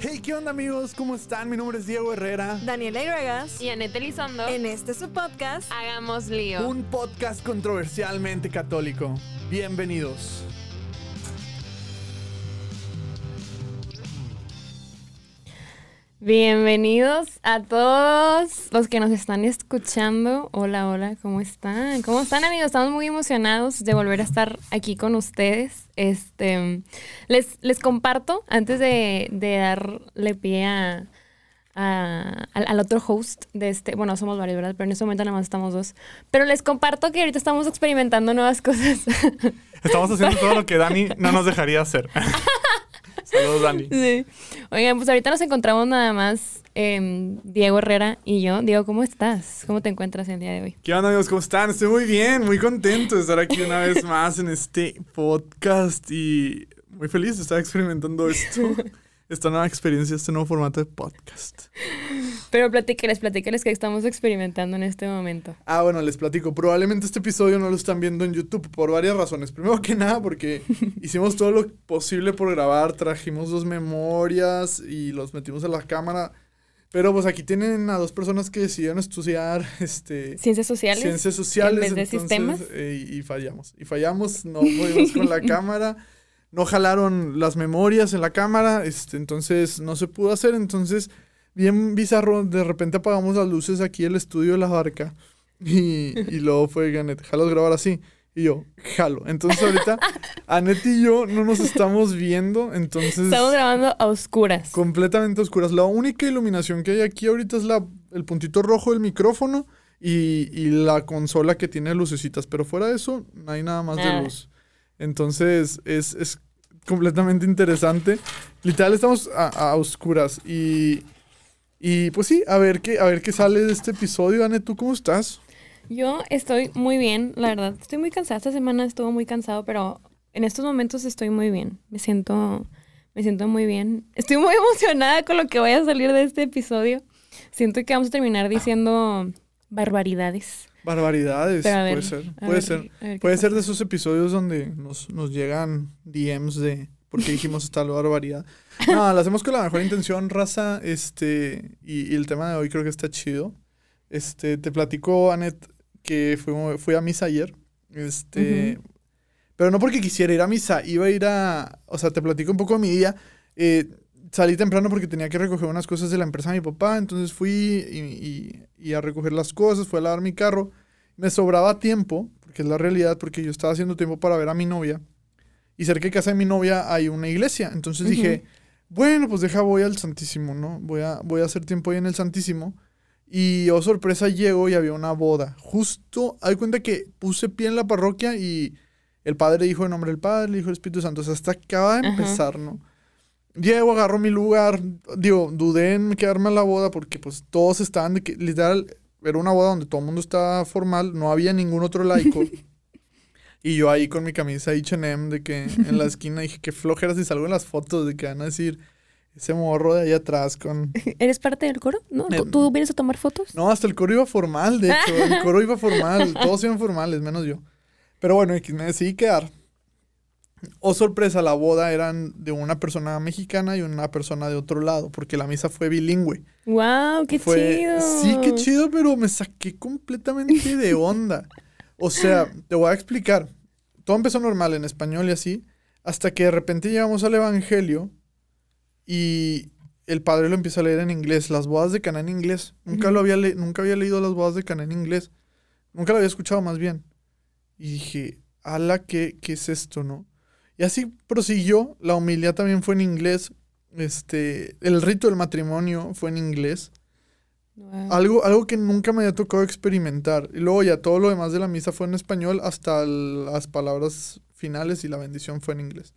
Hey, ¿qué onda amigos? ¿Cómo están? Mi nombre es Diego Herrera. Daniela Iregas. Y Anette Elizondo. En este su podcast. Hagamos lío. Un podcast controversialmente católico. Bienvenidos. Bienvenidos a todos los que nos están escuchando. Hola, hola, ¿cómo están? ¿Cómo están, amigos? Estamos muy emocionados de volver a estar aquí con ustedes. Este, les, les comparto, antes de, de darle pie a, a- al, al otro host de este, bueno, somos varios, ¿verdad? Pero en este momento nada más estamos dos. Pero les comparto que ahorita estamos experimentando nuevas cosas. Estamos haciendo todo lo que Dani no nos dejaría hacer. Saludos, Dani. Sí. Oigan, pues ahorita nos encontramos nada más em, Diego Herrera y yo. Diego, ¿cómo estás? ¿Cómo te encuentras el día de hoy? ¿Qué onda amigos? ¿Cómo están? Estoy muy bien, muy contento de estar aquí una vez más en este podcast y muy feliz de estar experimentando esto. Esta nueva experiencia, este nuevo formato de podcast. Pero platíqueles, platíqueles que estamos experimentando en este momento. Ah, bueno, les platico. Probablemente este episodio no lo están viendo en YouTube por varias razones. Primero que nada, porque hicimos todo lo posible por grabar, trajimos dos memorias y los metimos a la cámara. Pero pues aquí tienen a dos personas que decidieron estudiar este, Ciencias sociales. ciencias sociales. en vez de sistemas. eh, y, y fallamos. Y fallamos, no pudimos con la cámara. No jalaron las memorias en la cámara, este, entonces no se pudo hacer. Entonces, bien bizarro, de repente apagamos las luces aquí del estudio de la barca. Y, y luego fue Ganet, jalos grabar así. Y yo, jalo. Entonces ahorita, Anet y yo no nos estamos viendo, entonces Estamos grabando a oscuras. completamente oscuras. La única iluminación que hay aquí ahorita es la, el puntito rojo del micrófono y, y la consola que tiene lucecitas. Pero fuera de eso, no hay nada más de luz. Entonces es, es completamente interesante. Literal estamos a, a oscuras. Y, y pues sí, a ver, qué, a ver qué sale de este episodio. Ane, ¿tú cómo estás? Yo estoy muy bien, la verdad. Estoy muy cansada. Esta semana estuvo muy cansado, pero en estos momentos estoy muy bien. Me siento, me siento muy bien. Estoy muy emocionada con lo que vaya a salir de este episodio. Siento que vamos a terminar diciendo barbaridades. Barbaridades, ver, puede ser. Puede ver ser. qué- ver qué Puede ser de esos episodios donde nos, nos llegan DMs de porque dijimos tal barbaridad. No, lo hacemos con la mejor intención, raza. Este, y, y el tema de hoy creo que está chido. Este, te platico, Anet, que fui, fui a misa ayer. Este, pero no porque quisiera ir a misa, iba a ir a. O sea, te platico un poco de mi día. Eh, salí temprano porque tenía que recoger unas cosas de la empresa de mi papá, entonces fui y, y- y a recoger las cosas, fui a lavar mi carro. Me sobraba tiempo, porque es la realidad, porque yo estaba haciendo tiempo para ver a mi novia. Y cerca de casa de mi novia hay una iglesia. Entonces dije, bueno, pues deja, voy al Santísimo, ¿no? Voy a, voy a hacer tiempo ahí en el Santísimo. Y oh sorpresa, llego y había una boda. Justo, hay cuenta que puse pie en la parroquia y el padre dijo en nombre del Padre, el Hijo y el Espíritu Santo. O sea, hasta acaba de Ajá. empezar, ¿no? Llego, agarro mi lugar. Digo, dudé en quedarme a la boda porque pues todos estaban de que, literal, era una boda donde todo el mundo estaba formal, no había ningún otro laico. y yo ahí con mi camisa H&M de que en la esquina dije, qué flojera si salgo en las fotos de que van a decir ese morro de ahí atrás con... ¿Eres parte del coro? ¿No? ¿Tú, Eh, tú vienes a tomar fotos? No, hasta el coro iba formal, de hecho. El coro iba formal. Todos iban formales, menos yo. Pero bueno, me decidí quedar. Oh, sorpresa, la boda eran de una persona mexicana y una persona de otro lado, porque la misa fue bilingüe. ¡Wow! ¡Qué Fue- chido! Sí, qué chido, pero me saqué completamente de onda. O sea, te voy a explicar. Todo empezó normal en español y así, hasta que de repente llegamos al Evangelio y el padre lo empieza a leer en inglés, las bodas de Cana en inglés. Nunca, lo había le- nunca había leído las bodas de Cana en inglés. Nunca lo había escuchado más bien. Y dije, ala, ¿qué, qué es esto, no? Y así prosiguió, la homilía también fue en inglés. Este, el rito del matrimonio fue en inglés. Algo, algo que nunca me había tocado experimentar. Y luego ya todo lo demás de la misa fue en español, hasta el- las palabras finales y la bendición fue en inglés.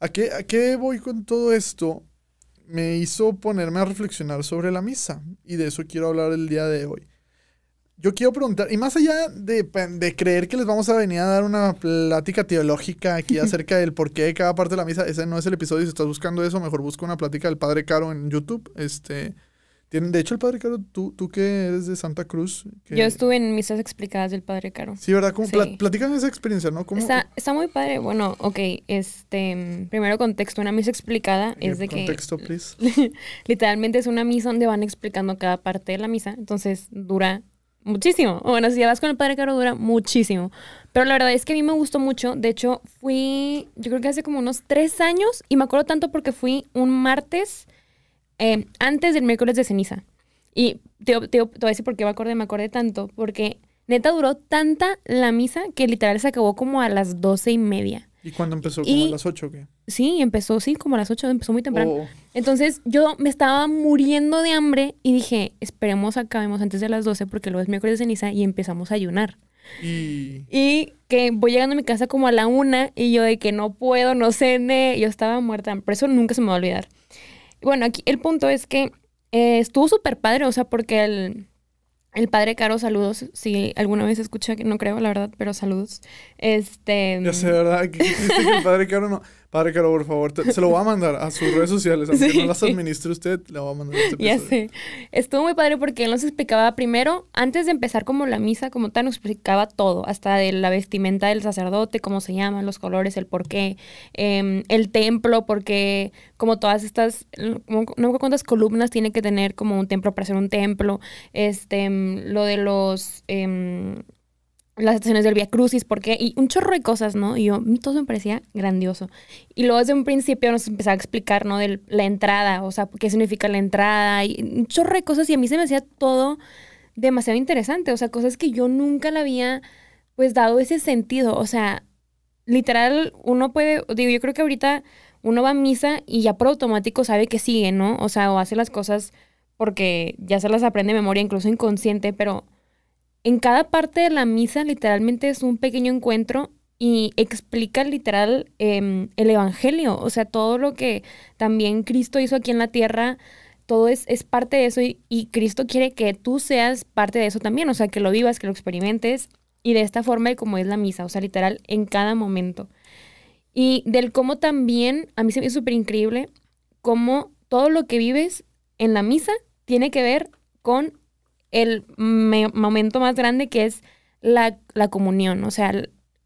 ¿A qué, ¿A qué voy con todo esto? Me hizo ponerme a reflexionar sobre la misa. Y de eso quiero hablar el día de hoy. Yo quiero preguntar, y más allá de, de creer que les vamos a venir a dar una plática teológica aquí acerca del porqué de cada parte de la misa, ese no es el episodio. Si estás buscando eso, mejor busca una plática del Padre Caro en YouTube. Este, Tienen, de hecho, el Padre Caro, tú, tú que eres de Santa Cruz. que- Yo estuve en misas explicadas del Padre Caro. Sí, ¿verdad? ¿Cómo, Sí. pla- platícame esa experiencia, ¿no? ¿Cómo, Está, está muy padre. Bueno, ok, este, primero contexto, una misa explicada es de que Contexto, please. literalmente es una misa donde van explicando cada parte de la misa, entonces dura muchísimo. Bueno, si ya vas con el Padre Caro dura muchísimo. Pero la verdad es que a mí me gustó mucho. De hecho, fui, yo creo que hace como unos tres años y me acuerdo tanto porque fui un martes eh, antes del miércoles de ceniza. Y te, te- te voy a decir por qué me acordé, me acordé tanto, porque neta duró tanta la misa que literal se acabó como a las doce y media. ¿Y cuándo empezó? ¿Como Y- a las 8 o qué? Sí, empezó, sí, como a las 8, empezó muy temprano. O- Entonces yo me estaba muriendo de hambre y dije, esperemos acabemos antes de las 12 porque luego es miércoles de ceniza y empezamos a ayunar. y... Y que voy llegando a mi casa como a la una y yo de que no puedo, no cené, yo estaba muerta, por eso nunca se me va a olvidar. Bueno, aquí el punto es que eh, estuvo súper padre, o sea, porque el, el padre Caro, saludos, si alguna vez escucha, que no creo, la verdad, pero saludos. Este... Ya sé, ¿verdad? El Padre Caro no... Padre Caro, por favor, te- se lo voy a mandar a sus redes sociales. Aunque Sí. no las administre usted, le voy a mandar este Ya sé. Estuvo muy padre porque él nos explicaba primero, antes de empezar como la misa, como tal, nos explicaba todo, hasta de la vestimenta del sacerdote, cómo se llaman, los colores, el porqué, em, el templo, porque como todas estas, como- no me acuerdo cuántas columnas tiene que tener como un templo para ser un templo, este, em, lo de los... em, las estaciones del Via Crucis, porque y un chorro de cosas, ¿no? Y yo, todo me parecía grandioso. Y luego desde un principio nos empezaba a explicar, ¿no? De la entrada, o sea, qué significa la entrada, y un chorro de cosas, y a mí se me hacía todo demasiado interesante, o sea, cosas que yo nunca le había, pues, dado ese sentido, o sea, literal, uno puede, digo, yo creo que ahorita uno va a misa y ya por automático sabe que sigue, ¿no? O sea, o hace las cosas porque ya se las aprende de memoria, incluso inconsciente, pero en cada parte de la misa literalmente es un pequeño encuentro y explica literal em, el Evangelio, o sea, todo lo que también Cristo hizo aquí en la tierra, todo es, es parte de eso y, Cristo quiere que tú seas parte de eso también, o sea, que lo vivas, que lo experimentes y de esta forma y como es la misa, o sea, literal en cada momento. Y del cómo también, a mí se me hizo súper increíble, cómo todo lo que vives en la misa tiene que ver con el me- momento más grande que es la, la comunión, o sea,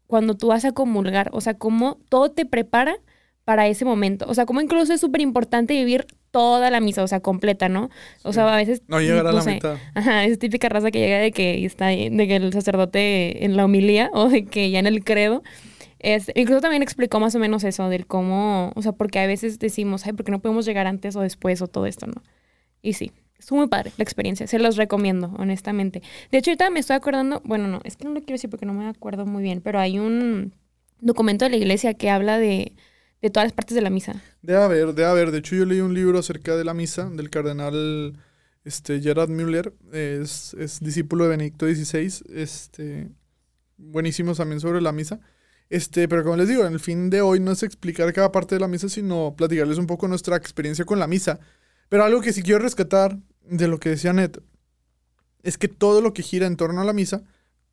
cuando tú vas a comulgar, o sea, cómo todo te prepara para ese momento, o sea, cómo incluso es súper importante vivir toda la misa, o sea, completa, ¿no? O sea, a veces... No llegar a la sé, mitad. Ajá, es típica raza que llega de que está de que el sacerdote en la homilía o de que ya en el credo. Es, incluso también explicó más o menos eso del cómo, o sea, porque a veces decimos, ay, ¿por qué no podemos llegar antes o después o todo esto, no? Y sí, estuvo muy padre la experiencia, se los recomiendo, honestamente. De hecho, ahorita me estoy acordando, bueno, no, es que no lo quiero decir porque no me acuerdo muy bien, pero hay un documento de la iglesia que habla de, de todas las partes de la misa. Debe haber, debe haber. De hecho, yo leí un libro acerca de la misa del cardenal este, Gerard Müller. Es, es discípulo de Benedicto XVI. Este, buenísimo también sobre la misa. Este, pero como les digo, en el fin de hoy no es explicar cada parte de la misa, sino platicarles un poco nuestra experiencia con la misa. Pero algo que sí quiero rescatar de lo que decía Net es que todo lo que gira en torno a la misa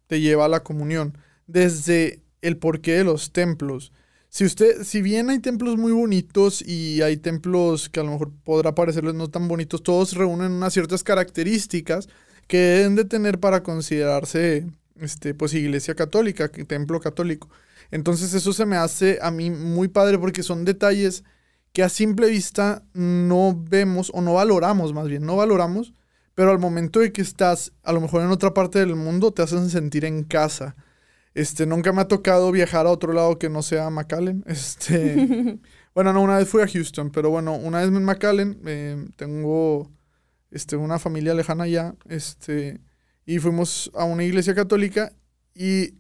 te lleva a la comunión. Desde el porqué de los templos. Si usted, si bien hay templos muy bonitos y hay templos que a lo mejor podrá parecerles no tan bonitos, todos reúnen unas ciertas características que deben de tener para considerarse, este, pues iglesia católica, templo católico. Entonces eso se me hace a mí muy padre porque son detalles que a simple vista no vemos o no valoramos más bien, no valoramos, pero al momento de que estás a lo mejor en otra parte del mundo te hacen sentir en casa. Este, nunca me ha tocado viajar a otro lado que no sea McAllen. Este, bueno, no, una vez fui a Houston, pero bueno, una vez en McAllen eh, tengo este, una familia lejana allá, este, y fuimos a una iglesia católica y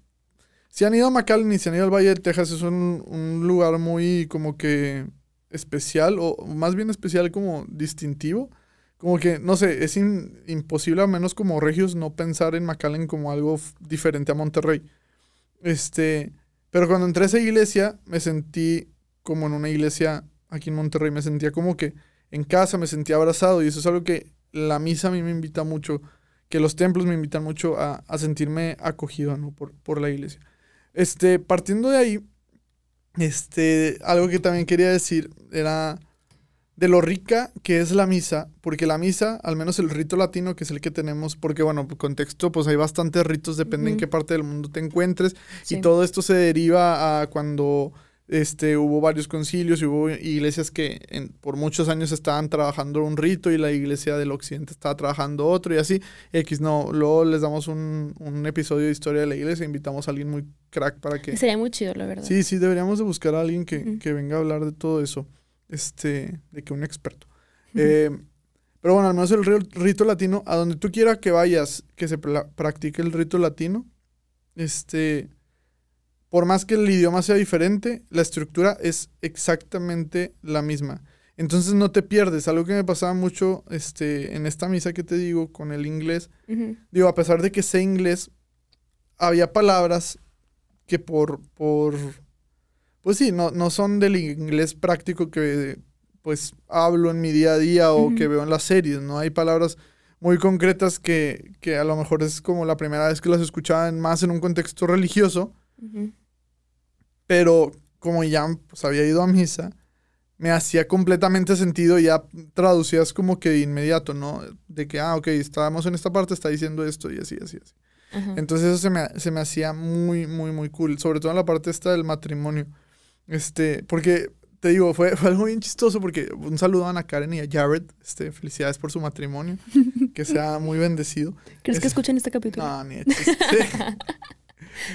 si han ido a McAllen y si han ido al Valle de Texas, es un, un lugar muy como que especial, o más bien especial como distintivo. Como que, no sé, es imposible, al menos como regios, no pensar en McAllen como algo diferente a Monterrey. Este, pero cuando entré a esa iglesia, me sentí como en una iglesia aquí en Monterrey. Me sentía como que en casa, me sentía abrazado. Y eso es algo que la misa a mí me invita mucho, que los templos me invitan mucho a, a sentirme acogido, ¿no? Por, por la iglesia. Este, partiendo de ahí, este, algo que también quería decir era de lo rica que es la misa, porque la misa, al menos el rito latino, que es el que tenemos, porque bueno, contexto, pues hay bastantes ritos, depende en qué parte del mundo te encuentres, Sí. y todo esto se deriva a cuando este, hubo varios concilios y hubo iglesias que en- por muchos años estaban trabajando un rito y la iglesia del occidente estaba trabajando otro y así. X, no, luego les damos un, un episodio de historia de la iglesia, invitamos a alguien muy crack para que... Sería muy chido, la verdad. Sí, sí, deberíamos de buscar a alguien que, que venga a hablar de todo eso, este, de que un experto. Eh, pero bueno, al menos el ri- rito latino, a donde tú quieras que vayas, que se practique el rito latino, este, por más que el idioma sea diferente, la estructura es exactamente la misma. Entonces no te pierdes. Algo que me pasaba mucho este, en esta misa que te digo con el inglés, Ujú. digo, a pesar de que sé inglés, había palabras que por, por pues sí, no, no son del inglés práctico que pues hablo en mi día a día o Ujú. que veo en las series, ¿no? Hay palabras muy concretas que, que a lo mejor es como la primera vez que las escuchaba en- más en un contexto religioso, Ujú. Pero como ya pues, había ido a misa, me hacía completamente sentido y ya traducías como que de inmediato, ¿no? De que, ah, ok, estábamos en esta parte, está diciendo esto y así, así, así. Ajá. Entonces eso se me, se me hacía muy, muy, muy cool. Sobre todo en la parte esta del matrimonio. Este, porque, te digo, fue, fue algo bien chistoso porque un saludo a Ana Karen y a Jared. Este, felicidades por su matrimonio. que sea muy bendecido. ¿Crees que es- escuchan este capítulo? No, ni de chiste.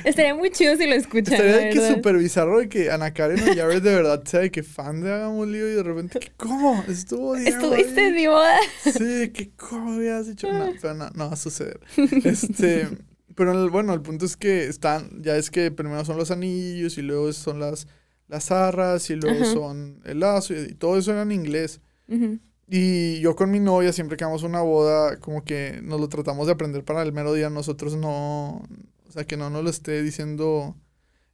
Estaría muy chido si lo escuchan. Estaría de que súper bizarro de que Ana Karen o Jared de verdad sea de que fan de Hagamos Lío y de repente, ¿cómo? Estuvo Estuviste ahí?" en mi boda. Sí, que cómo habías dicho. No, pero no, no va a suceder. Este, pero el- bueno, el punto es que están, ya es que primero son los anillos y luego son las, las arras y luego Ajá. son el lazo y, y todo eso era en inglés. Ujú. Y yo con mi novia, siempre que vamos a una boda, como que nos lo tratamos de aprender para el mero día, nosotros no, sea, que no nos lo esté diciendo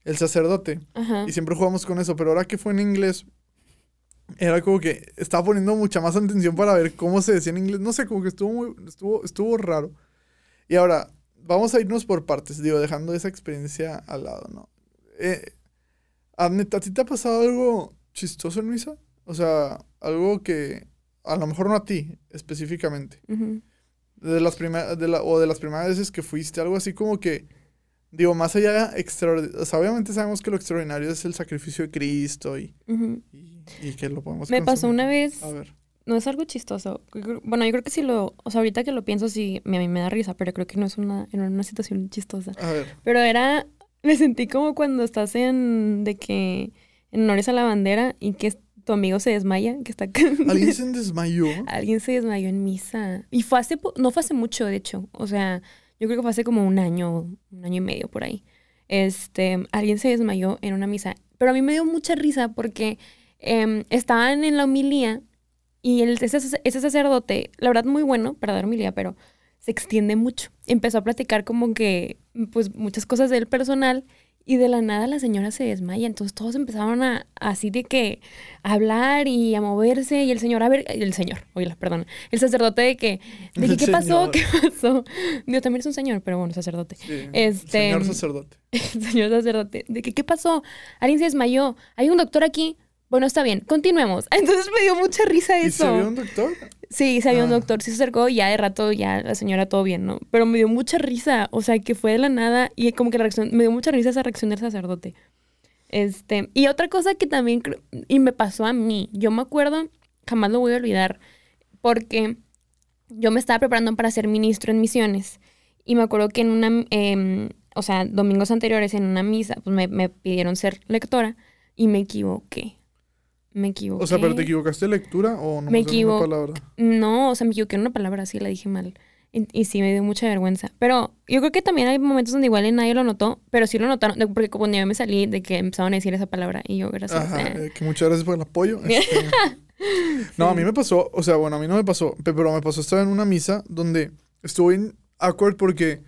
el sacerdote. Ajá. Y siempre jugamos con eso, pero ahora que fue en inglés, era como que estaba poniendo mucha más atención para ver cómo se decía en inglés. No sé, como que estuvo muy, estuvo, estuvo raro. Y ahora, vamos a irnos por partes, digo, dejando esa experiencia al lado, ¿no? Eh, ¿a ti te ha pasado algo chistoso en misa? O sea, algo que, a lo mejor no a ti específicamente, Ujú. de las primeras, la, o de las primeras veces que fuiste, algo así como que, digo, más allá extraordinario, o sea, obviamente sabemos que lo extraordinario es el sacrificio de Cristo y, y, y que lo podemos Me pasó una vez, A ver, no es algo chistoso. Bueno, yo creo que si lo, o sea, ahorita que lo pienso, sí, a mí me da risa, pero creo que no es una, en una situación chistosa. a ver. Pero era, me sentí como cuando estás en, de que, en honores a la bandera y que tu amigo se desmaya, que está... ¿Alguien se desmayó? Alguien se desmayó en misa. Y fue hace, no fue hace mucho, de hecho. O sea, yo creo que fue hace como un año, un año y medio por ahí. Este, alguien se desmayó en una misa. Pero a mí me dio mucha risa porque em, estaban en la homilía y el, ese, sac- ese sacerdote, la verdad muy bueno para dar homilía, pero se extiende mucho. Empezó a platicar como que, pues, muchas cosas del personal y de la nada la señora se desmaya. Entonces todos empezaron a, así de que, a hablar y a moverse y el señor, a ver, el señor, oíla, perdón, el sacerdote de que, de que, ¿qué pasó? ¿Qué pasó? Digo, también es un señor, pero bueno, sacerdote. Sí, Este, Señor sacerdote. El señor sacerdote, de que, ¿qué pasó? Alguien se desmayó. Hay un doctor aquí. Bueno, está bien, continuemos. Entonces me dio mucha risa ¿Y eso. se vio un doctor? Sí, se había un Ah. doctor, sí se acercó y ya de rato ya la señora todo bien, ¿no? Pero me dio mucha risa, o sea, que fue de la nada y como que la reacción, me dio mucha risa esa reacción del sacerdote. Este, y otra cosa que también, y me pasó a mí, yo me acuerdo, jamás lo voy a olvidar, porque yo me estaba preparando para ser ministro en misiones y me acuerdo que en una, em, o sea, domingos anteriores en una misa, pues me, me pidieron ser lectora y me equivoqué. Me equivoqué. O sea, ¿pero te equivocaste de lectura o no Me una equivo- palabra? No, o sea, me equivoqué en una palabra, sí, la dije mal. Y, y sí, me dio mucha vergüenza. Pero yo creo que también hay momentos donde igual nadie lo notó, pero sí lo notaron, porque cuando yo me salí de que empezaban a decir esa palabra y yo, gracias. Ajá, eh. eh, que muchas gracias por el apoyo. este. No, a mí me pasó, o sea, bueno, a mí no me pasó, pe- pero me pasó, estaba en una misa donde estuve en awkward porque,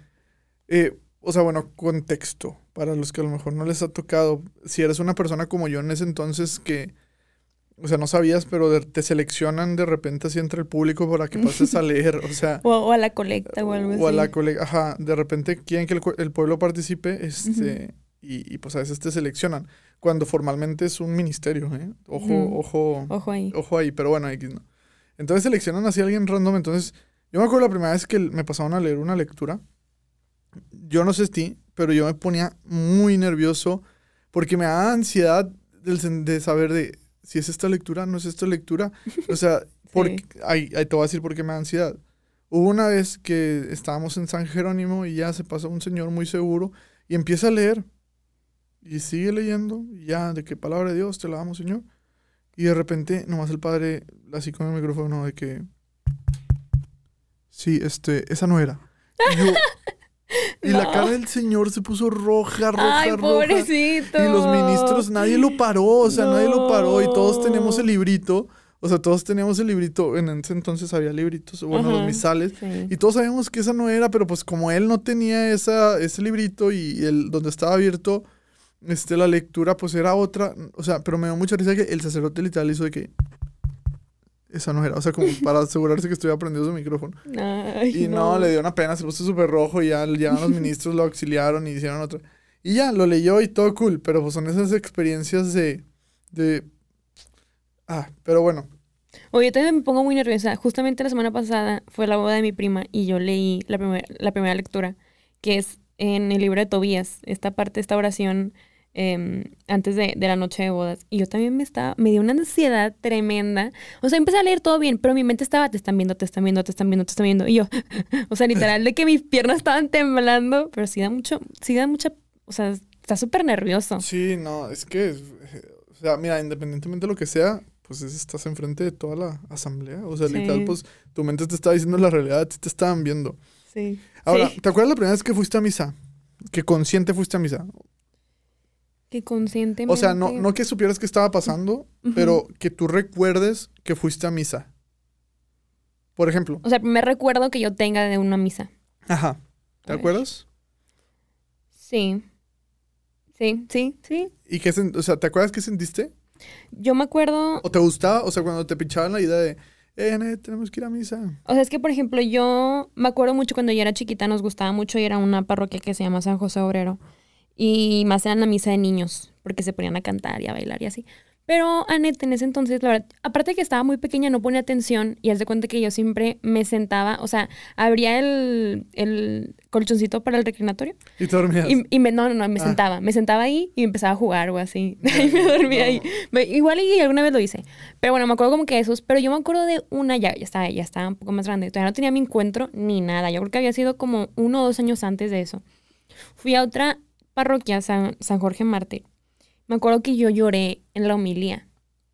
eh, o sea, bueno, contexto, para los que a lo mejor no les ha tocado, si eres una persona como yo en ese entonces que, o sea, no sabías, pero de- te seleccionan de repente así entre el público para que pases a leer, o sea, O, o a la colecta o algo así. o a la colega, ajá, de repente quieren que el, pueblo participe, este, y, y, pues a veces te seleccionan. cuando formalmente es un ministerio, ¿eh? Ojo, ojo, Ojo ahí. ojo ahí, pero bueno, X no. Entonces seleccionan así a alguien random, entonces yo me acuerdo la primera vez que me pasaron a leer una lectura, yo no sé ti, pero yo me ponía muy nervioso porque me daba ansiedad de saber de si es esta lectura, no es esta lectura. O sea, por, Sí. ahí, ahí te voy a decir por qué me da ansiedad. Hubo una vez que estábamos en San Jerónimo y ya se pasó un señor muy seguro y empieza a leer. Y sigue leyendo, y ya, de qué palabra de Dios te la damos, Señor. Y de repente, nomás el padre, así con el micrófono, de que. Sí, este, esa no era. Y, yo- y la cara del señor se puso roja, roja, Ay, roja. pobrecito. Y los ministros, nadie lo paró, o sea, nadie lo paró. Y todos tenemos el librito. O sea, todos teníamos el librito. En ese entonces había libritos, bueno, los misales. Sí. Y todos sabíamos que esa no era, pero pues como él no tenía esa, ese librito y el donde estaba abierto este, la lectura, pues era otra. O sea, pero me dio mucha risa que el sacerdote literal hizo de que esa no era. O sea, como para asegurarse que estuviera prendido su micrófono. Ay, Y no, le dio una pena, se puso súper rojo y ya llegaron los ministros, lo auxiliaron y hicieron otra. Y ya, lo leyó y todo cool, pero pues son esas experiencias de... de... Ah, pero bueno. Oye, también me pongo muy nerviosa. Justamente la semana pasada fue la boda de mi prima y yo leí la, primer- la primera lectura, que es en el libro de Tobías, esta parte, esta oración em, antes de, de la noche de bodas. Y yo también me estaba, me dio una ansiedad tremenda. O sea, empecé a leer todo bien, pero mi mente estaba, te están viendo, te están viendo, te están viendo, te están viendo. Y yo, o sea, literal, de que mis piernas estaban temblando, pero sí da mucho, sí da mucha, o sea, está súper nervioso. Sí, no, es que... eh, O sea, mira, independientemente de lo que sea, pues es- estás enfrente de toda la asamblea. O sea, Sí. literal, pues tu mente te está diciendo la realidad, te estaban viendo. Sí. Ahora, Sí. ¿te acuerdas la primera vez que fuiste a misa? Que consciente fuiste a misa. Que conscientemente. O sea, no, no que supieras que estaba pasando, pero que tú recuerdes que fuiste a misa. Por ejemplo. O sea, primer recuerdo que yo tenga de una misa. Ajá. ¿Te A ver. acuerdas? Sí. Sí, sí, sí. ¿Y qué o sea, ¿te acuerdas qué sentiste? Yo me acuerdo, ¿O te gustaba? O sea, cuando te pinchaban la idea de, eh, tenemos que ir a misa. o sea, es que por ejemplo, yo me acuerdo mucho cuando yo era chiquita, nos gustaba mucho ir a una parroquia que se llama San José Obrero. Y más eran la misa de niños, porque se ponían a cantar y a bailar y así. Pero Annette en ese entonces, la verdad, aparte de que estaba muy pequeña, no ponía atención y haz de cuenta que yo siempre me sentaba, o sea, abría el, el colchoncito para el reclinatorio Y te dormías. Y, y me, no, no, no, me Ah. sentaba. Me sentaba ahí y empezaba a jugar o así. y me dormía ahí. Me- igual y alguna vez lo hice. Pero bueno, me acuerdo como que esos. Pero yo me acuerdo de una, ya, ya estaba, ya estaba un poco más grande. Todavía no tenía mi encuentro ni nada. Yo creo que había sido como uno o dos años antes de eso. Fui a otra parroquia, San, San Jorge Mártir. Me acuerdo que yo lloré en la homilía.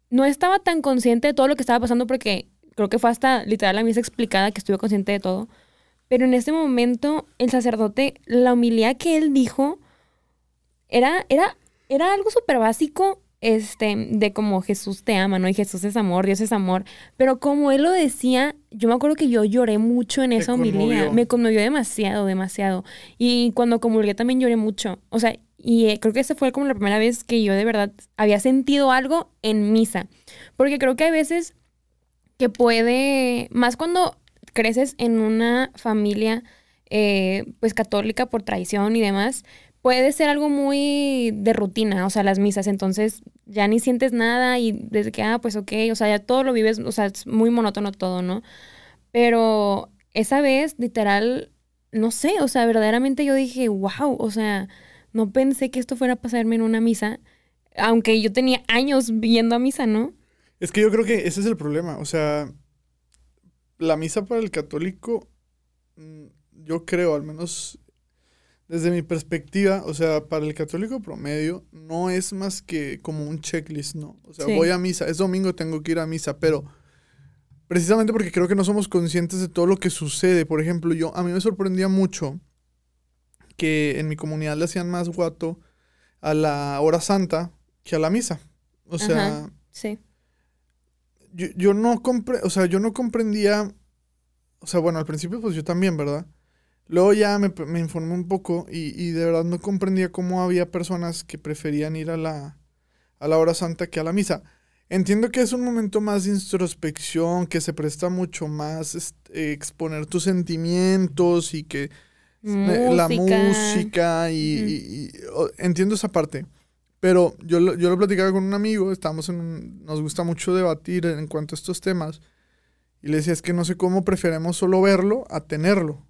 No estaba tan consciente de todo lo que estaba pasando porque creo que fue hasta literal la misa explicada que estuve consciente de todo. Pero en ese momento, el sacerdote, la humildad que él dijo, era, era, era algo súper básico, este, de como Jesús te ama, ¿no? Y Jesús es amor, Dios es amor. Pero como él lo decía, yo me acuerdo que yo lloré mucho en esa homilía. Me conmovió demasiado, demasiado. Y cuando comulgué también lloré mucho. O sea, y eh, creo que esa fue como la primera vez que yo de verdad había sentido algo en misa. Porque creo que hay veces que puede, más cuando creces en una familia eh, pues católica por tradición y demás, puede ser algo muy de rutina, o sea, las misas, entonces ya ni sientes nada y desde que, ah, pues ok, o sea, ya todo lo vives, o sea, es muy monótono todo, ¿no? Pero esa vez, literal, no sé, o sea, verdaderamente yo dije, wow, o sea, no pensé que esto fuera a pasarme en una misa, aunque yo tenía años viendo a misa, ¿no? Es que yo creo que ese es el problema. O sea, la misa para el católico, mm, yo creo, al menos desde mi perspectiva, o sea, para el católico promedio, no es más que como un checklist, ¿no? O sea, Sí. voy a misa, es domingo, tengo que ir a misa, pero precisamente porque creo que no somos conscientes de todo lo que sucede. Por ejemplo, yo, a mí me sorprendía mucho que en mi comunidad le hacían más guato a la hora santa que a la misa. O sea, Ajá. Sí. yo, yo no compre, o sea, yo no comprendía, o sea, bueno, al principio pues yo también, ¿verdad? Luego ya me, me informé un poco y, y de verdad no comprendía cómo había personas que preferían ir a la, a la hora santa que a la misa. Entiendo que es un momento más de introspección, que se presta mucho más este, exponer tus sentimientos y que eh, la música y, entiendo esa parte. Pero yo, lo- yo lo platicaba con un amigo, estamos en un- nos gusta mucho debatir en cuanto a estos temas, y le decía, es que no sé cómo preferemos solo verlo a tenerlo.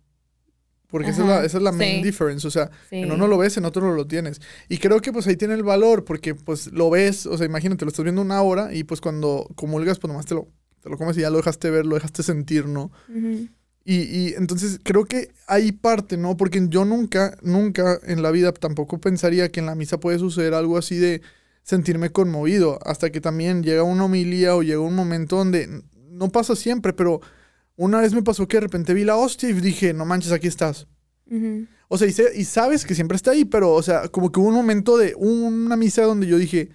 Porque esa es la, Ajá, esa es la main sí. difference, o sea, Sí. en uno lo ves, en otro no lo tienes. Y creo que pues ahí tiene el valor, porque pues lo ves, o sea, imagínate, lo estás viendo una hora y pues cuando comulgas, pues nomás te lo, te lo comes y ya lo dejaste ver, lo dejaste sentir, ¿no? Y, y entonces creo que hay parte, ¿no? Porque yo nunca, nunca en la vida tampoco pensaría que en la misa puede suceder algo así de sentirme conmovido, hasta que también llega una homilía o llega un momento donde no pasa siempre, pero una vez me pasó que de repente vi la hostia y dije, no manches, aquí estás. O sea, y, y sabes que siempre está ahí, pero, o sea, como que hubo un momento de una misa donde yo dije,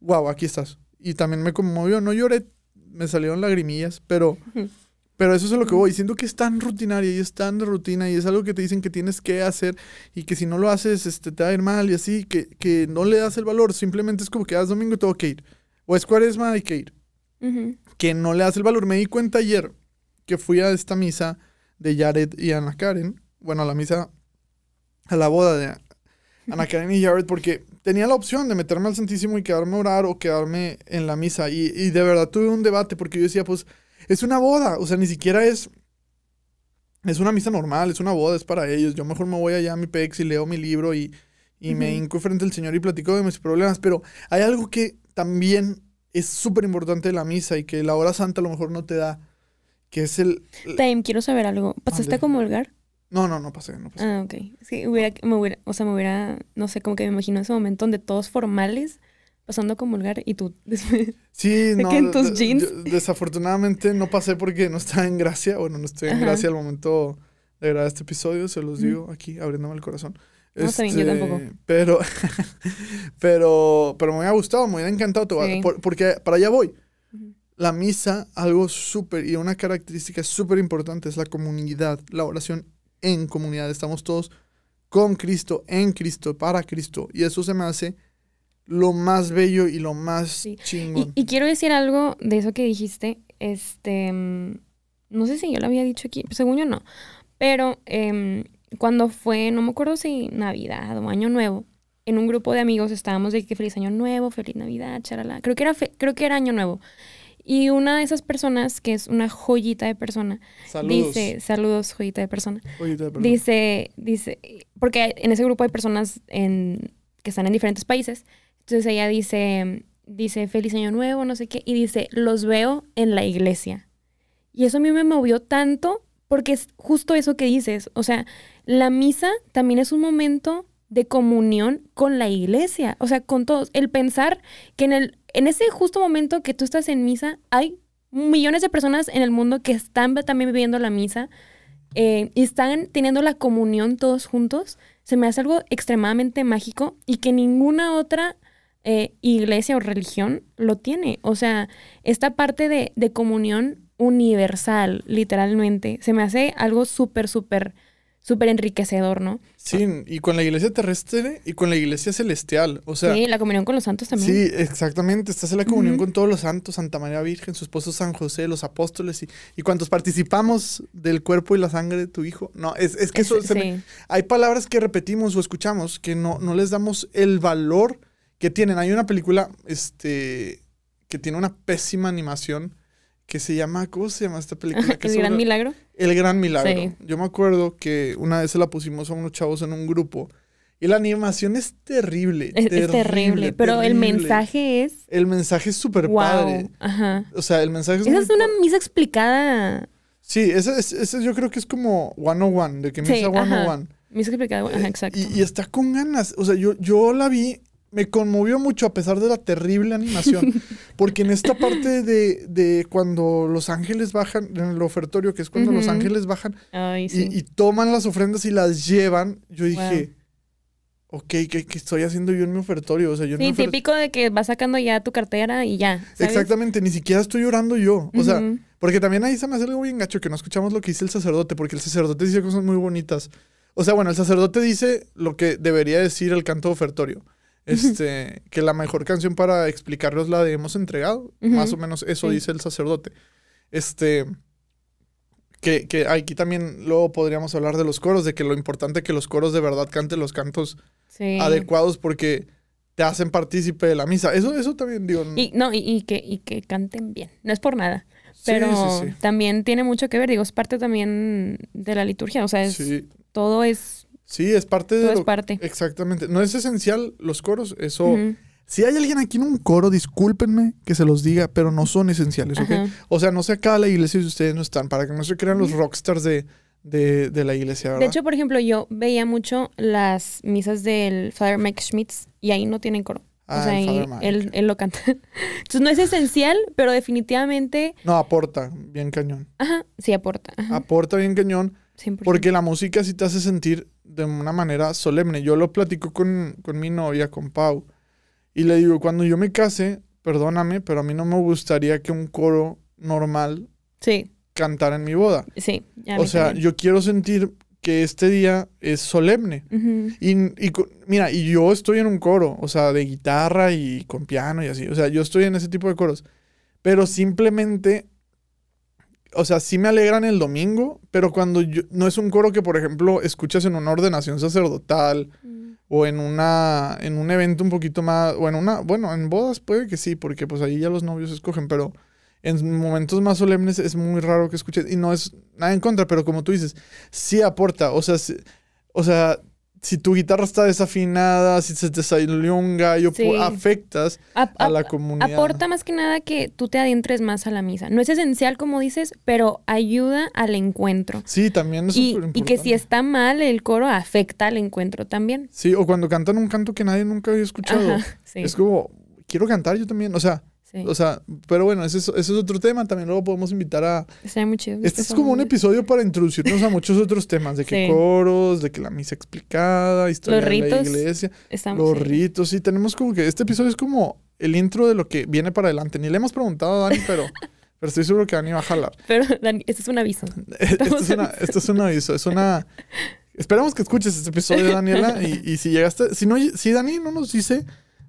wow, aquí estás. Y también me conmovió, no lloré, me salieron lagrimillas, pero, pero eso es lo que voy. Siento que es tan rutinaria y es tan de rutina y es algo que te dicen que tienes que hacer y que si no lo haces, este, te va a ir mal y así, que, que no le das el valor. Simplemente es como que das domingo y tengo que ir. O es cuaresma, hay que ir. Que no le das el valor. Me di cuenta ayer que fui a esta misa de Jared y Ana Karen. Bueno, a la misa, a la boda de Ana Karen y Jared, porque tenía la opción de meterme al Santísimo y quedarme a orar o quedarme en la misa. Y, y de verdad tuve un debate porque yo decía, pues, es una boda. O sea, ni siquiera es. Es una misa normal, es una boda, es para ellos. Yo mejor me voy allá a mi pex y leo mi libro y, y me hinco frente al Señor y platico de mis problemas. Pero hay algo que también es súper importante de la misa y que la hora santa a lo mejor no te da, que es el... Time, quiero saber algo. ¿Pasaste a comulgar? No, no, no pasé, no pasé. Ah, ok. Sí, hubiera, me hubiera, o sea, me hubiera, no sé, como que me imagino ese momento donde todos formales pasando a comulgar y tú después. Sí, no. en tus jeans. yo desafortunadamente no pasé porque no estaba en gracia. Bueno, no estoy en Ajá. gracia al momento de grabar este episodio, se los digo aquí, abriéndome el corazón. No, está bien, yo Este, tampoco. Pero, pero, pero me hubiera gustado, me hubiera encantado, te voy a- Sí. por- porque para allá voy. La misa, algo súper y una característica súper importante es la comunidad, la oración en comunidad. Estamos todos con Cristo, en Cristo, para Cristo. Y eso se me hace lo más bello y lo más Sí. Y, chingón. y quiero decir algo de eso que dijiste. Este, mm, no sé si yo lo había dicho aquí, según yo no. Pero em, cuando fue, no me acuerdo si Navidad o Año Nuevo, en un grupo de amigos estábamos de que feliz Año Nuevo, feliz Navidad, charala. Creo que era, fe- creo que era Año Nuevo. Y una de esas personas, que es una joyita de persona, Saludos. dice, saludos, joyita de persona. Oye, perdón. Dice, dice, porque en ese grupo hay personas en, que están en diferentes países. Entonces ella dice, dice, feliz año nuevo, no sé qué, y dice, los veo en la iglesia. Y eso a mí me movió tanto porque es justo eso que dices. O sea, la misa también es un momento de comunión con la iglesia, o sea, con todos. El pensar que en, el, en ese justo momento que tú estás en misa, hay millones de personas en el mundo que están también viviendo la misa eh, y están teniendo la comunión todos juntos, se me hace algo extremadamente mágico y que ninguna otra eh, iglesia o religión lo tiene. O sea, esta parte de, de comunión universal, literalmente, se me hace algo súper, súper, súper enriquecedor, ¿no? Sí, y con la iglesia terrestre y con la iglesia celestial. O sea, sí, la comunión con los santos también. Sí, exactamente. Estás en la comunión con todos los santos, Santa María Virgen, su esposo San José, los apóstoles y, y cuantos participamos del cuerpo y la sangre de tu hijo. No, es, es que Es- eso se me- sí. hay palabras que repetimos o escuchamos que no, no les damos el valor que tienen. Hay una película este, que tiene una pésima animación que se llama, ¿cómo se llama esta película? El gran milagro. el gran milagro. Sí. Yo me acuerdo que una vez se la pusimos a unos chavos en un grupo y la animación es terrible. Es, es terrible, pero el mensaje es El mensaje es súper wow. padre. Ajá. O sea, el mensaje es Esa muy es una misa explicada. Sí, ese, es- ese yo creo que es como 101, de que Sí, misa ajá. 101. Misa explicada, ajá, exacto. Y, y está con ganas. O sea, yo, yo la vi, me conmovió mucho a pesar de la terrible animación. porque en esta parte de, de cuando los ángeles bajan, en el ofertorio, que es cuando los ángeles bajan Ay, sí. y, y toman las ofrendas y las llevan, yo dije, ok, ¿qué, qué estoy haciendo yo en mi ofertorio? O sea, yo Sí, típico de que vas sacando ya tu cartera y ya. ¿sabes? Exactamente, ni siquiera estoy orando yo. O sea, porque también ahí se me hace algo bien gacho que no escuchamos lo que dice el sacerdote, porque el sacerdote dice cosas muy bonitas. O sea, bueno, el sacerdote dice lo que debería decir el canto ofertorio. Este, que la mejor canción para explicarlo es la de hemos entregado. Más o menos eso Sí. dice el sacerdote. Este, que, que aquí también luego podríamos hablar de los coros, de que lo importante es que los coros de verdad canten los cantos Sí. adecuados porque te hacen partícipe de la misa. Eso, eso también digo. Y, no, y, y que, y que canten bien. No es por nada. Pero sí, sí. también tiene mucho que ver, digo, es parte también de la liturgia. O sea, es, todo es, sí, es parte de todo es lo- parte. Exactamente. No es esencial los coros. Eso. Si hay alguien aquí en un coro, discúlpenme que se los diga, pero no son esenciales, ¿ok? Ajá. O sea, no se acaba la iglesia si ustedes no están, para que no se crean los rockstars de, de, de la iglesia, ¿verdad? De hecho, por ejemplo, yo veía mucho las misas del Father Mike Schmitz y ahí no tienen coro. Ah, o sea, ahí él, él lo canta. Entonces no es esencial, pero definitivamente, no, aporta bien cañón. ajá, sí aporta. Ajá, Aporta bien cañón 100%. porque la música sí te hace sentir de una manera solemne. Yo lo platico con, con mi novia, con Pau, y le digo, cuando yo me case, perdóname, pero a mí no me gustaría que un coro normal Sí, cantara en mi boda. sí. ya O sea, también. yo quiero sentir que este día es solemne. Y, y mira, y yo estoy en un coro, o sea, de guitarra y con piano y así. O sea, yo estoy en ese tipo de coros. Pero simplemente, o sea, sí me alegran el domingo, pero cuando yo, no es un coro que, por ejemplo, escuchas en una ordenación sacerdotal o en una, en un evento un poquito más, o en una, bueno, en bodas puede que sí, porque pues ahí ya los novios escogen, pero en momentos más solemnes es muy raro que escuches, y no es nada en contra, pero como tú dices, sí aporta, o sea, si, o sea, si tu guitarra está desafinada, si se te salió un gallo, Sí. afectas a la comunidad. Aporta más que nada que tú te adentres más a la misa. No es esencial, como dices, pero ayuda al encuentro. Sí, también es Y, y que si está mal el coro, afecta al encuentro también. Sí, o cuando cantan un canto que nadie nunca había escuchado. Ajá, sí, Es como, quiero cantar yo también, o sea, sí. o sea, pero bueno, ese es, ese es otro tema, también luego podemos invitar a... Está muy chido. Este es como un episodio para introducirnos a muchos otros temas, de que Sí. coros, de que la misa explicada, historia Los de la iglesia, está- los sí. ritos, sí, tenemos como que este episodio es como el intro de lo que viene para adelante. Ni le hemos preguntado a Dani, pero, pero estoy seguro que Dani va a jalar. Pero, Dani, este es un aviso. esto, es una, esto es un aviso, es una... Esperamos que escuches este episodio, Daniela, y, y si llegaste... Si, no, si Dani no nos dice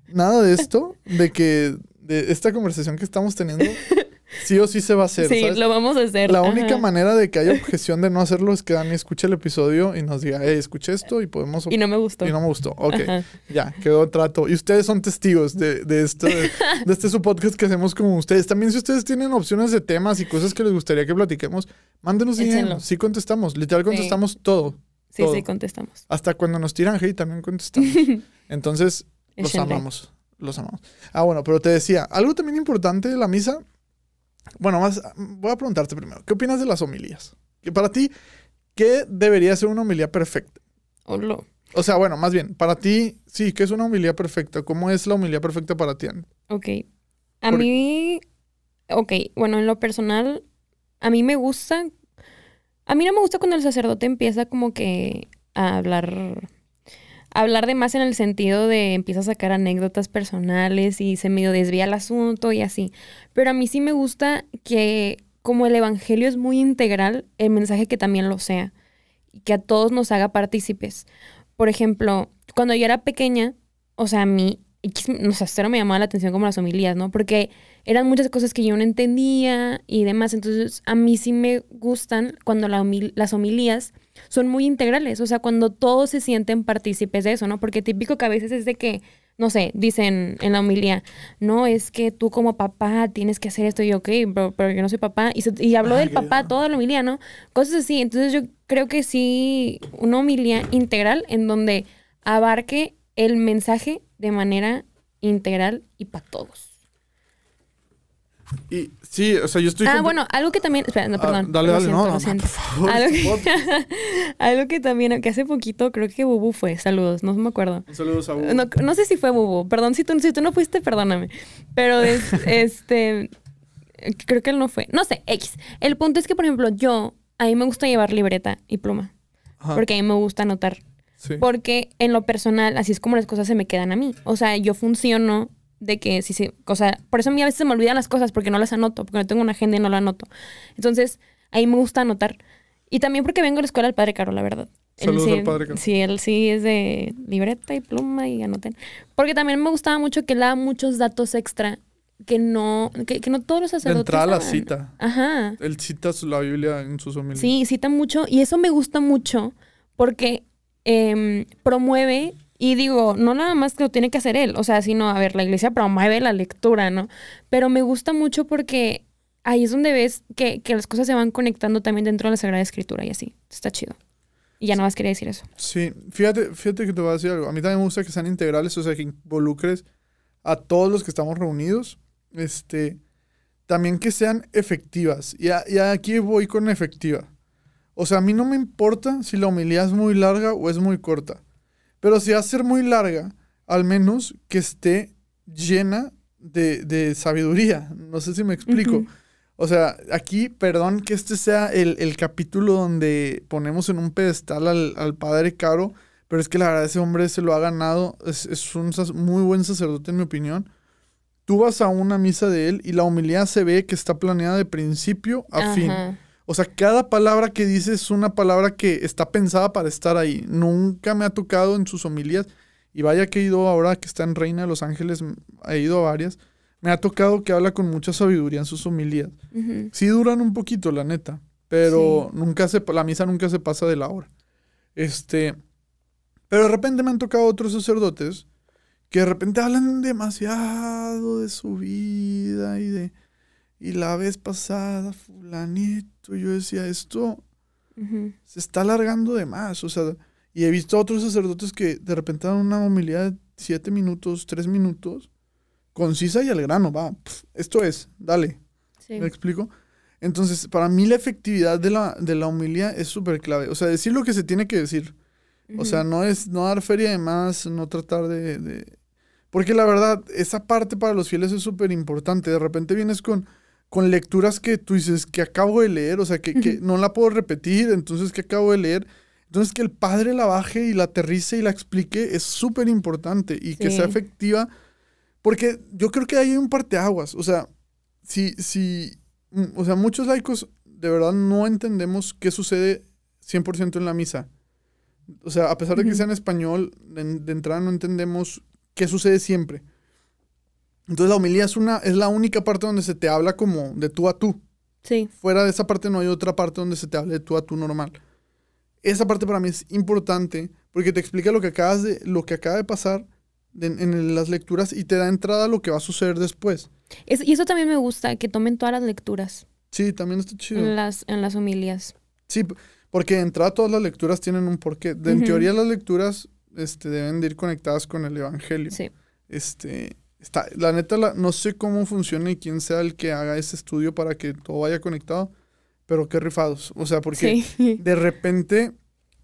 nada de esto, de que... De esta conversación que estamos teniendo, sí o sí se va a hacer, sí, ¿sabes? lo vamos a hacer. La ajá. única manera de que haya objeción de no hacerlo es que Dani escuche el episodio y nos diga, hey, escuché esto y podemos... Y no me gustó. y no me gustó. Ok, Ajá. ya, quedó trato. Y ustedes son testigos de, de, esto, de, de este su podcast que hacemos con ustedes. También si ustedes tienen opciones de temas y cosas que les gustaría que platiquemos, mándenos. DM. Sí contestamos. Literal contestamos todo. Sí, todo. sí, contestamos. Hasta cuando nos tiran hate también contestamos. Entonces, los amamos. Los amamos. Ah, bueno, pero te decía, algo también importante de la misa. Bueno, más, voy a preguntarte primero, ¿qué opinas de las homilías? Que para ti, ¿qué debería ser una homilía perfecta? Olo. O sea, bueno, más bien, para ti, sí, ¿qué es una homilía perfecta? ¿Cómo es la homilía perfecta para ti? Ok. A Por- mí, ok, bueno, en lo personal, a mí me gusta, a mí no me gusta cuando el sacerdote empieza como que a hablar, hablar de más en el sentido de empieza a sacar anécdotas personales y se medio desvía el asunto y así. Pero a mí sí me gusta que como el evangelio es muy integral, el mensaje que también lo sea y que a todos nos haga partícipes. Por ejemplo, cuando yo era pequeña, o sea, a mí, X, o sea, cero me llamaba la atención como las homilías, ¿no? Porque eran muchas cosas que yo no entendía y demás. Entonces, a mí sí me gustan cuando las homilías son muy integrales, o sea, cuando todos se sienten partícipes de eso, ¿no? Porque típico que a veces es de que, no sé, dicen en la homilía, no, es que tú como papá tienes que hacer esto y yo, ok, pero, pero yo no soy papá. Y, se- y habló del papá toda la homilía, ¿no? Cosas así. Entonces yo creo que sí, una homilía integral en donde abarque el mensaje de manera integral y para todos. Y sí, o sea, yo estoy... Ah, bueno, algo que también, espera, no, Ah, perdón. dale, dale, siento, no, por favor. Algo que, algo que también, que hace poquito, creo que Bubu fue, saludos, no me acuerdo. Saludos a Hugo. No, no sé si fue Bubu, perdón, si tú, si tú no fuiste, perdóname. Pero es- este, creo que él no fue. No sé, X. El punto es que, por ejemplo, yo, a mí me gusta llevar libreta y pluma, Ajá, porque a mí me gusta anotar. sí. Porque en lo personal, así es como las cosas se me quedan a mí. O sea, yo funciono de que si se, o sea, por eso a mí a veces se me olvidan las cosas porque no las anoto, porque no tengo una agenda y no la anoto. Entonces, ahí me gusta anotar. Y también porque vengo a la escuela del Padre Caro, la verdad. Saludos sí, al Padre Caro. Sí, él sí es de libreta y pluma y anoten. Porque también me gustaba mucho que él daba muchos datos extra que no, que, que no todos los De sacerdotes entrada la cita. Ajá. Él cita la Biblia en sus homilías. Sí, cita mucho y eso me gusta mucho porque em, promueve Y digo, no nada más que lo tiene que hacer él, o sea, sino, a ver, la iglesia promueve la lectura, ¿no? Pero me gusta mucho porque ahí es donde ves que, que las cosas se van conectando también dentro de la Sagrada Escritura y así. Está chido. Y ya no más quería decir eso. Sí, fíjate, fíjate que te voy a decir algo. A mí también me gusta que sean integrales, o sea, que involucres a todos los que estamos reunidos. Este, también que sean efectivas. Y, a- y aquí voy con efectiva. O sea, a mí no me importa si la homilía es muy larga o es muy corta. Pero si va a ser muy larga, al menos que esté llena de, de sabiduría. No sé si me explico. O sea, aquí, perdón que este sea el, el capítulo donde ponemos en un pedestal al, al padre Caro, pero es que la verdad ese hombre se lo ha ganado, es, es un muy buen sacerdote en mi opinión. Tú vas a una misa de él y la homilía se ve que está planeada de principio a fin. O sea, cada palabra que dice es una palabra que está pensada para estar ahí. Nunca me ha tocado en sus homilías. Y vaya que he ido ahora que está en Reina de los Ángeles, he ido a varias. Me ha tocado que habla con mucha sabiduría en sus homilías. Sí duran un poquito, la neta. Pero nunca se, la misa nunca se pasa de la hora. Este. Pero de repente me han tocado otros sacerdotes que de repente hablan demasiado de su vida y de. Y la vez pasada, fulanito, yo decía, esto se está alargando de más. O sea, y he visto a otros sacerdotes que de repente dan una homilía de siete minutos, tres minutos, concisa y al grano, va. pf, esto es, dale. Sí. ¿Me explico? Entonces, para mí la efectividad de la, de la homilía es súper clave. O sea, decir lo que se tiene que decir. O sea, no es no dar feria de más, no tratar de, de- Porque la verdad, esa parte para los fieles es súper importante. De repente vienes con, con lecturas que tú dices que acabo de leer, o sea, que, que no la puedo repetir, entonces que acabo de leer. Entonces que el padre la baje y la aterrice y la explique es súper importante y que sea efectiva. Porque yo creo que hay un parteaguas. O sea, si, si, mm, o sea, muchos laicos de verdad no entendemos qué sucede 100% en la misa. O sea, a pesar de que sea en español, de, de entrada no entendemos qué sucede siempre. Entonces la homilía es, una, es la única parte donde se te habla como de tú a tú. Sí. Fuera de esa parte no hay otra parte donde se te hable de tú a tú normal. Esa parte para mí es importante porque te explica lo que, acabas de, lo que acaba de pasar de- en las lecturas y te da entrada a lo que va a suceder después. Es- y eso también me gusta, que tomen todas las lecturas Sí, también está chido. en las, en las homilias. Sí, porque de entrada todas las lecturas tienen un porqué. De, En teoría las lecturas este, deben de ir conectadas con el Evangelio. Sí. Este, está, la neta, la- no sé cómo funciona y quién sea el que haga ese estudio para que todo vaya conectado, pero qué rifados. O sea, porque Sí. de repente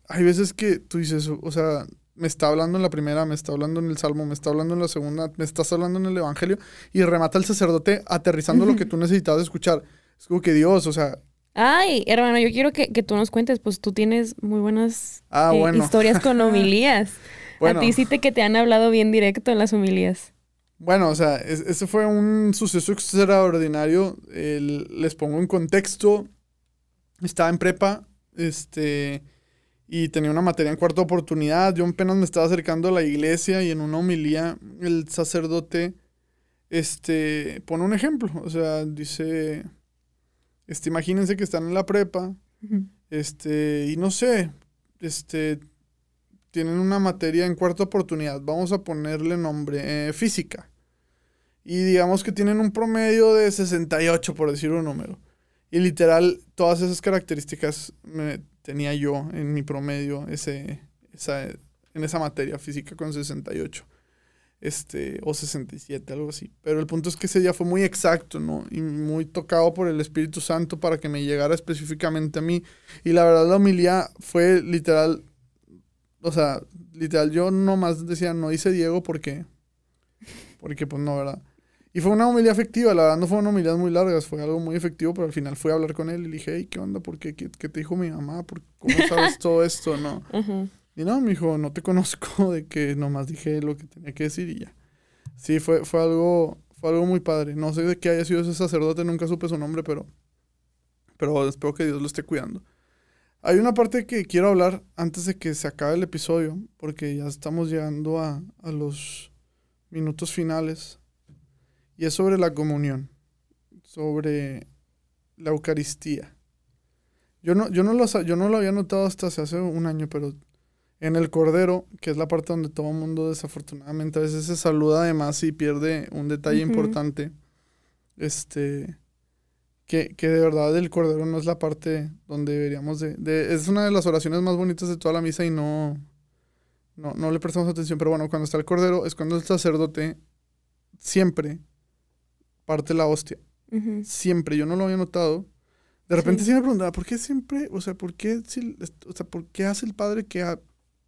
hay veces que tú dices, o sea, me está hablando en la primera, me está hablando en el Salmo, me está hablando en la segunda, me estás hablando en el Evangelio y remata el sacerdote aterrizando lo que tú necesitabas escuchar. Es como que Dios, o sea, Ay, hermano, yo quiero que, que tú nos cuentes, pues tú tienes muy buenas ah, eh, bueno. historias con homilías. Bueno. A ti sí te que te han hablado bien directo en las homilías. Bueno, o sea, es- ese fue un suceso extraordinario. El- les pongo en contexto. Estaba en prepa, este, y tenía una materia en cuarta oportunidad. Yo apenas me estaba acercando a la iglesia y en una homilía el sacerdote, este, pone un ejemplo. O sea, dice, este, imagínense que están en la prepa, este, y no sé, este, tienen una materia en cuarta oportunidad, vamos a ponerle nombre, eh, física. Y digamos que tienen un promedio de 68, por decir un número. Y literal, todas esas características me- tenía yo en mi promedio ese, esa, en esa materia física con 68. Este, o 67, algo así. Pero el punto es que ese día fue muy exacto, ¿no? Y muy tocado por el Espíritu Santo para que me llegara específicamente a mí. Y la verdad, la homilía fue literal. O sea, literal, yo nomás decía, no hice Diego porque. Porque, pues no, ¿verdad? Y fue una homilía efectiva, la verdad no fueron homilías muy largas, fue algo muy efectivo, pero al final fui a hablar con él y le dije, hey, ¿qué onda? ¿Por qué? ¿Qué, qué te dijo mi mamá? ¿Por, ¿Cómo sabes todo esto? No. Y no, me dijo, no te conozco, de que nomás dije lo que tenía que decir y ya. Sí, fue, fue algo, fue algo muy padre. No sé de qué haya sido ese sacerdote, nunca supe su nombre, pero, pero espero que Dios lo esté cuidando. Hay una parte que quiero hablar antes de que se acabe el episodio, porque ya estamos llegando a, a los minutos finales, y es sobre la comunión, sobre la Eucaristía. Yo no, yo no, lo, yo no lo había notado hasta hace un año, pero En el cordero, que es la parte donde todo el mundo desafortunadamente a veces se saluda además y pierde un detalle importante. Este, que, que de verdad el cordero no es la parte donde deberíamos de, de- Es una de las oraciones más bonitas de toda la misa y no, no, no le prestamos atención. Pero bueno, cuando está el cordero es cuando el sacerdote siempre parte la hostia. Siempre, yo no lo había notado. De repente Sí. sí, me preguntaba, ¿por qué siempre, o sea, por qué, si- o sea, por qué hace el padre que a-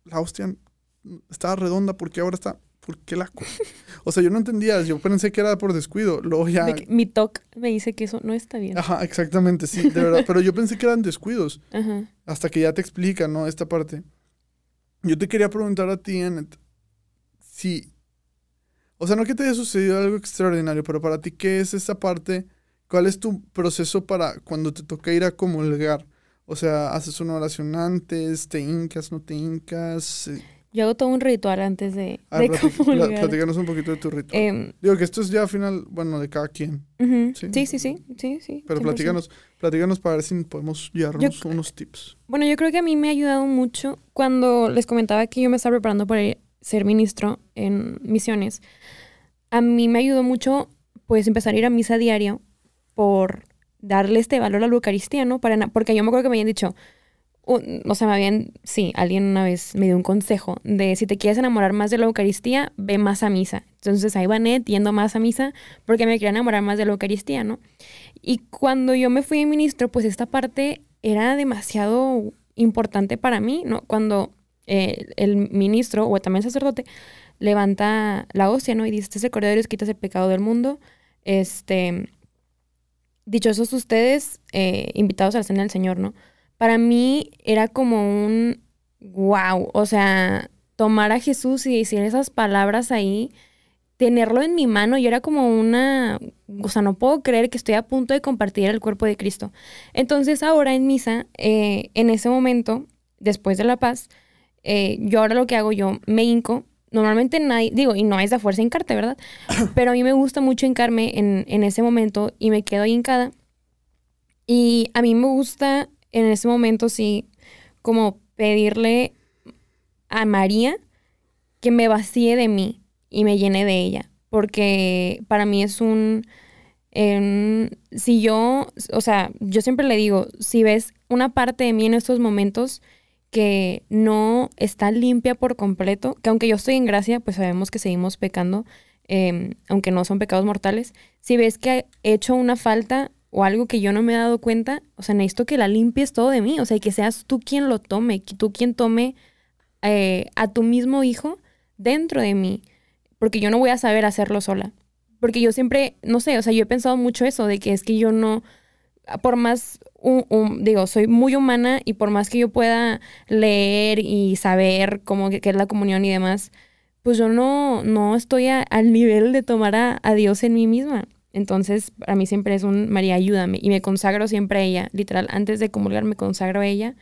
la hostia estaba redonda, por qué ahora está, por qué la... co-?" O sea, yo no entendía, yo pensé que era por descuido, luego ya... De que mi TOC me dice que eso no está bien. Ajá, exactamente, sí, de verdad, pero yo pensé que eran descuidos, Ajá. hasta que ya te explican, ¿no? Esta parte. Yo te quería preguntar a ti, Annette, si... O sea, no que te haya sucedido algo extraordinario, pero para ti, ¿qué es esta parte? ¿Cuál es tu proceso para cuando te toca ir a comulgar? O sea, ¿haces una oración antes? ¿Te hincas? ¿No te hincas? Eh, Yo hago todo un ritual antes de, A de ver, plati- pla- comulgar. platícanos un poquito de tu ritual. Em, Digo que esto es ya al final, bueno, de cada quien. Sí. sí, sí, sí, sí, sí. Pero 100%. platícanos, platícanos para ver si podemos guiarnos unos tips. Bueno, yo creo que a mí me ha ayudado mucho cuando les comentaba que yo me estaba preparando para ir- ser ministro en misiones. A mí me ayudó mucho, pues, empezar a ir a misa diario por darle este valor a la Eucaristía, ¿no? Para, porque yo me acuerdo que me habían dicho, un- o sea, me habían, sí, alguien una vez me dio un consejo de si te quieres enamorar más de la Eucaristía, ve más a misa. Entonces ahí va Net yendo más a misa porque me quería enamorar más de la Eucaristía, ¿no? Y cuando yo me fui ministro, pues esta parte era demasiado importante para mí, ¿no? Cuando eh, el ministro o también sacerdote levanta la hostia, ¿no? Y dice, este es el cordero de quitas el pecado del mundo. Este, dichosos ustedes, eh, invitados a la cena del Señor, ¿no? Para mí era como un wow, o sea, tomar a Jesús y decir esas palabras ahí, tenerlo en mi mano, y era como una, o sea, no puedo creer que estoy a punto de compartir el cuerpo de Cristo. Entonces ahora en misa, eh, en ese momento, después de la paz, eh, yo ahora lo que hago, yo me hinco. Normalmente nadie, digo, y no es de fuerza hincarte, ¿verdad? Pero a mí me gusta mucho hincarme en, en ese momento y me quedo hincada. Y a mí me gusta en ese momento, sí, como pedirle a María que me vacíe de mí y me llene de ella. Porque para mí es un... si yo, o sea, yo siempre le digo, si ves una parte de mí en estos momentos que no está limpia por completo, que aunque yo estoy en gracia, pues sabemos que seguimos pecando, em, aunque no son pecados mortales, si ves que he hecho una falta o algo que yo no me he dado cuenta, o sea, necesito que la limpies todo de mí, o sea, que seas tú quien lo tome, que tú quien tome eh, a tu mismo hijo dentro de mí, porque yo no voy a saber hacerlo sola. Porque yo siempre, no sé, o sea, yo he pensado mucho eso, de que es que yo no, por más, un- digo, soy muy humana y por más que yo pueda leer y saber cómo que, es la comunión y demás, pues yo no, no estoy a- al nivel de tomar a, a Dios en mí misma. Entonces, para mí siempre es un María, ayúdame. Y me consagro siempre a ella. Literal, antes de comulgar me consagro a ella.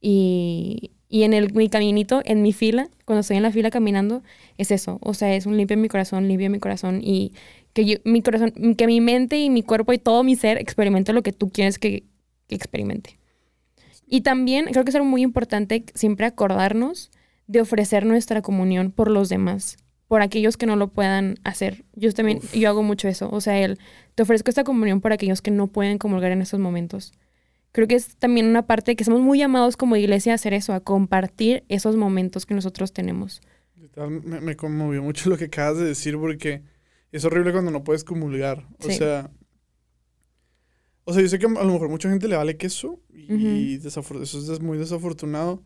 Y, y en el, mi caminito, en mi fila, cuando estoy en la fila caminando, es eso. O sea, es un limpia mi corazón, limpia mi corazón. Y que yo- mi corazón, que mi mente y mi cuerpo y todo mi ser experimente lo que tú quieres que, que experimente. Y también creo que es algo muy importante siempre acordarnos de ofrecer nuestra comunión por los demás, por aquellos que no lo puedan hacer. Yo también, Uf. yo hago mucho eso. O sea, el, te ofrezco esta comunión por aquellos que no pueden comulgar en estos momentos. Creo que es también una parte que somos muy llamados como iglesia a hacer eso, a compartir esos momentos que nosotros tenemos. Me conmovió mucho lo que acabas de decir porque es horrible cuando no puedes comulgar. O Sí. sea, o sea, yo sé que a lo mejor mucha gente le vale queso y eso es muy desafortunado.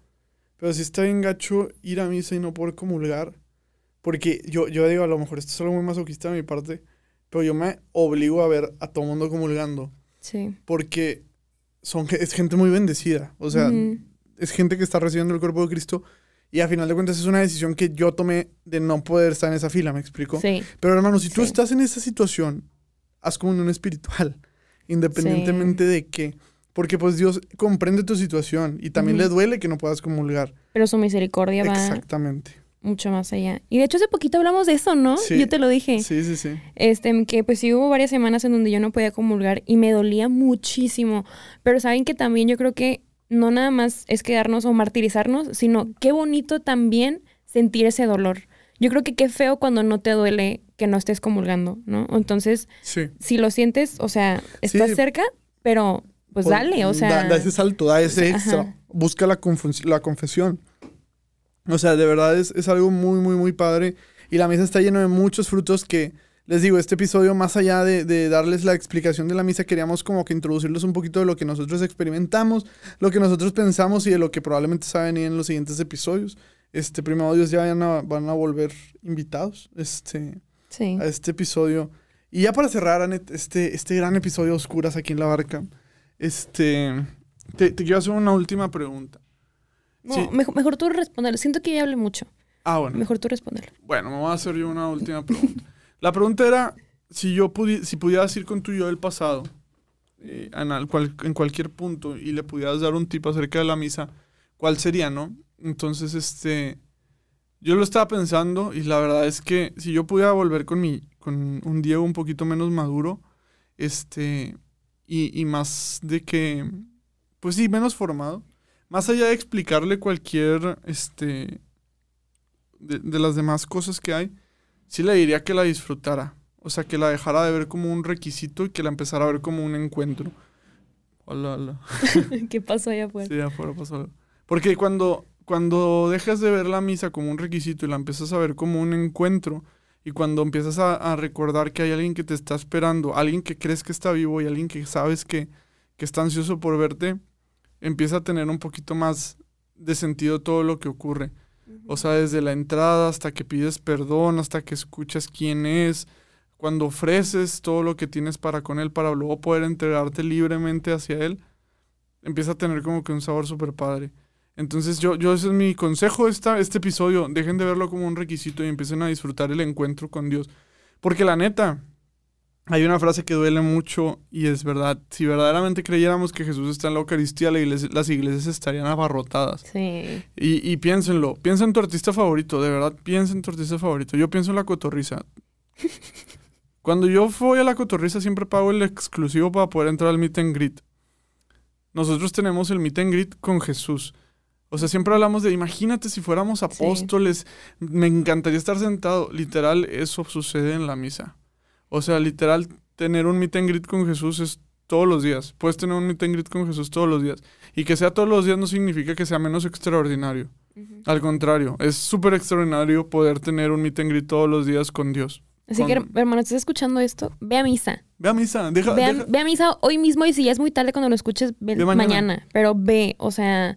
Pero sí está bien gacho ir a misa y no poder comulgar. Porque yo, yo digo, a lo mejor esto es algo muy masoquista de mi parte, pero yo me obligo a ver a todo mundo comulgando. Sí. Porque son, es gente muy bendecida. O sea, es gente que está recibiendo el cuerpo de Cristo. Y a final de cuentas es una decisión que yo tomé de no poder estar en esa fila, ¿me explico? Sí. Pero hermano, si tú Sí. estás en esa situación, haz comunión espiritual, independientemente de qué. Porque pues Dios comprende tu situación y también le duele que no puedas comulgar. Pero su misericordia va Exactamente. mucho más allá. Y de hecho hace poquito hablamos de eso, ¿no? Sí. Yo te lo dije. Sí, sí, sí. Este, que pues sí hubo varias semanas en donde yo no podía comulgar y me dolía muchísimo. Pero saben que también yo creo que no nada más es quedarnos o martirizarnos, sino qué bonito también sentir ese dolor. Yo creo que qué feo cuando no te duele que no estés comulgando, ¿no? Entonces, Sí. si lo sientes, o sea, estás Sí. cerca, pero pues dale, o sea. Da, da ese salto, da ese Ajá. extra. Busca la, la confesión. O sea, de verdad es, es algo muy, muy, muy padre. Y la misa está llena de muchos frutos que, les digo, este episodio, más allá de, de darles la explicación de la misa, queríamos como que introducirles un poquito de lo que nosotros experimentamos, lo que nosotros pensamos y de lo que probablemente se va a venir en los siguientes episodios. Este, primero Dios, ya van a, van a volver invitados este, Sí. a este episodio. Y ya para cerrar, Anet, este, este gran episodio de Oscuras aquí en la barca, este, te, te quiero hacer una última pregunta. No, sí. mejor, mejor tú responder. Siento que ya hablé mucho. Ah, bueno. Mejor tú responder. Bueno, me voy a hacer yo una última pregunta. La pregunta era si yo pudi- si pudieras ir con tu yo del pasado eh, en, al- cual- en cualquier punto y le pudieras dar un tip acerca de la misa, ¿cuál sería, no? Entonces, este, yo lo estaba pensando y la verdad es que si yo pudiera volver con mi, con un Diego un poquito menos maduro, este, y, y más de que, pues sí, menos formado, más allá de explicarle cualquier, este, de, de las demás cosas que hay, sí le diría que la disfrutara. O sea, que la dejara de ver como un requisito y que la empezara a ver como un encuentro. Hola, hola. ¿Qué pasó allá afuera? Sí, afuera pasó algo. Porque cuando, cuando dejas de ver la misa como un requisito y la empiezas a ver como un encuentro, y cuando empiezas a, a recordar que hay alguien que te está esperando, alguien que crees que está vivo y alguien que sabes que, que está ansioso por verte, empieza a tener un poquito más de sentido todo lo que ocurre. O sea, desde la entrada hasta que pides perdón, hasta que escuchas quién es, cuando ofreces todo lo que tienes para con él para luego poder entregarte libremente hacia él, empieza a tener como que un sabor súper padre. Entonces yo, yo ese es mi consejo esta, este episodio, dejen de verlo como un requisito y empiecen a disfrutar el encuentro con Dios. Porque la neta, hay una frase que duele mucho y es verdad, si verdaderamente creyéramos que Jesús está en la Eucaristía, la iglesia- las iglesias estarían abarrotadas. Sí. Y, y piénsenlo, piensa en tu artista favorito, de verdad, piensa en tu artista favorito. Yo pienso en la cotorriza. Cuando yo voy a la cotorriza siempre pago el exclusivo para poder entrar al meet and greet. Nosotros tenemos el meet and greet con Jesús. O sea, siempre hablamos de, imagínate si fuéramos apóstoles, me encantaría estar sentado. Literal, eso sucede en la misa. O sea, literal, tener un meet and greet con Jesús es todos los días. Puedes tener un meet and greet con Jesús todos los días. Y que sea todos los días no significa que sea menos extraordinario. Al contrario, es súper extraordinario poder tener un meet and greet todos los días con Dios. Así que, hermano, ¿estás escuchando esto? Ve a misa. Ve a misa, deja, Ve a, deja- ve a misa hoy mismo y si ya es muy tarde cuando lo escuches, ve Ve mañana. mañana. Pero ve, o sea,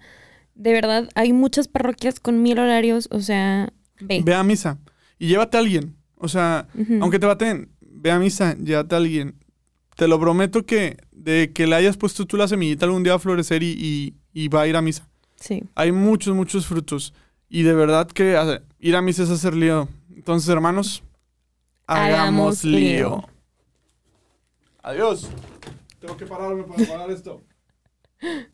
de verdad, hay muchas parroquias con mil horarios, o sea, ve. ve a misa. Y llévate a alguien. O sea, aunque te baten, ve a misa, llévate a alguien. Te lo prometo que de que le hayas puesto tú la semillita algún día a florecer y, y- y va a ir a misa. Sí. Hay muchos, muchos frutos. Y de verdad que ir a misa es hacer lío. Entonces, hermanos, hagamos, Hagamos lío. lío. Adiós. Tengo que pararme para parar esto.